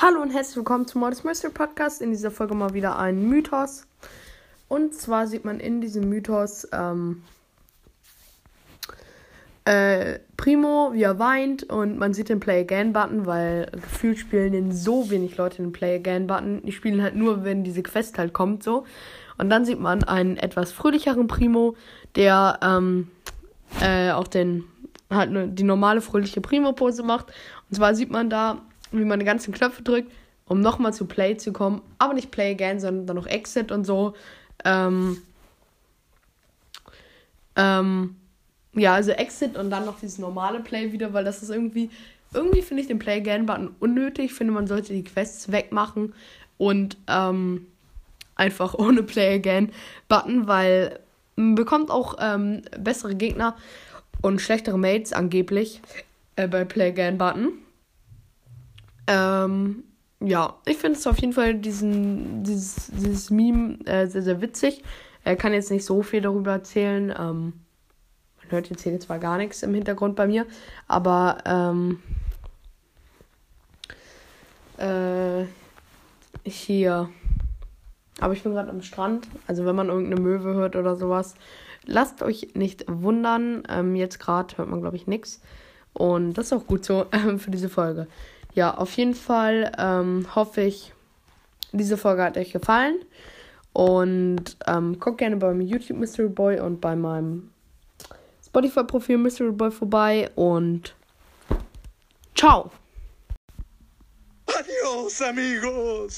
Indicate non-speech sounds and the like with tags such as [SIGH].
Hallo und herzlich willkommen zum Modest Mystery Podcast. In dieser Folge mal wieder ein Mythos. Und zwar sieht man in diesem Mythos ähm, äh, Primo, wie er weint und man sieht den Play Again Button, weil gefühlt spielen den so wenig Leute den Play Again Button. Die spielen halt nur, wenn diese Quest halt kommt so. Und dann sieht man einen etwas fröhlicheren Primo, der ähm, äh, auch den halt die normale fröhliche Primo-Pose macht. Und zwar sieht man da, wie man die ganzen Knöpfe drückt, um nochmal zu Play zu kommen. Aber nicht Play Again, sondern dann noch Exit und so. Ähm, ähm, ja, also Exit und dann noch dieses normale Play wieder, weil das ist irgendwie, irgendwie finde ich den Play Again Button unnötig. Ich finde, man sollte die Quests wegmachen und ähm, einfach [LAUGHS] ohne Play Again Button, weil man bekommt auch ähm, bessere Gegner und schlechtere Mates angeblich äh, bei Play Again Button. Ähm, ja, ich finde es auf jeden Fall diesen, dieses, dieses Meme äh, sehr, sehr witzig. Er kann jetzt nicht so viel darüber erzählen. Ähm, hört jetzt hier zwar gar nichts im Hintergrund bei mir, aber ähm, äh, hier. Aber ich bin gerade am Strand. Also wenn man irgendeine Möwe hört oder sowas, lasst euch nicht wundern. Ähm, jetzt gerade hört man, glaube ich, nichts. Und das ist auch gut so [LAUGHS] ähm, für diese Folge. Ja, auf jeden Fall ähm, hoffe ich, diese Folge hat euch gefallen. Und ähm, guckt gerne beim YouTube Mystery Boy und bei meinem Spotify-Profil Mystery Boy vorbei. Und ciao! Adios, amigos!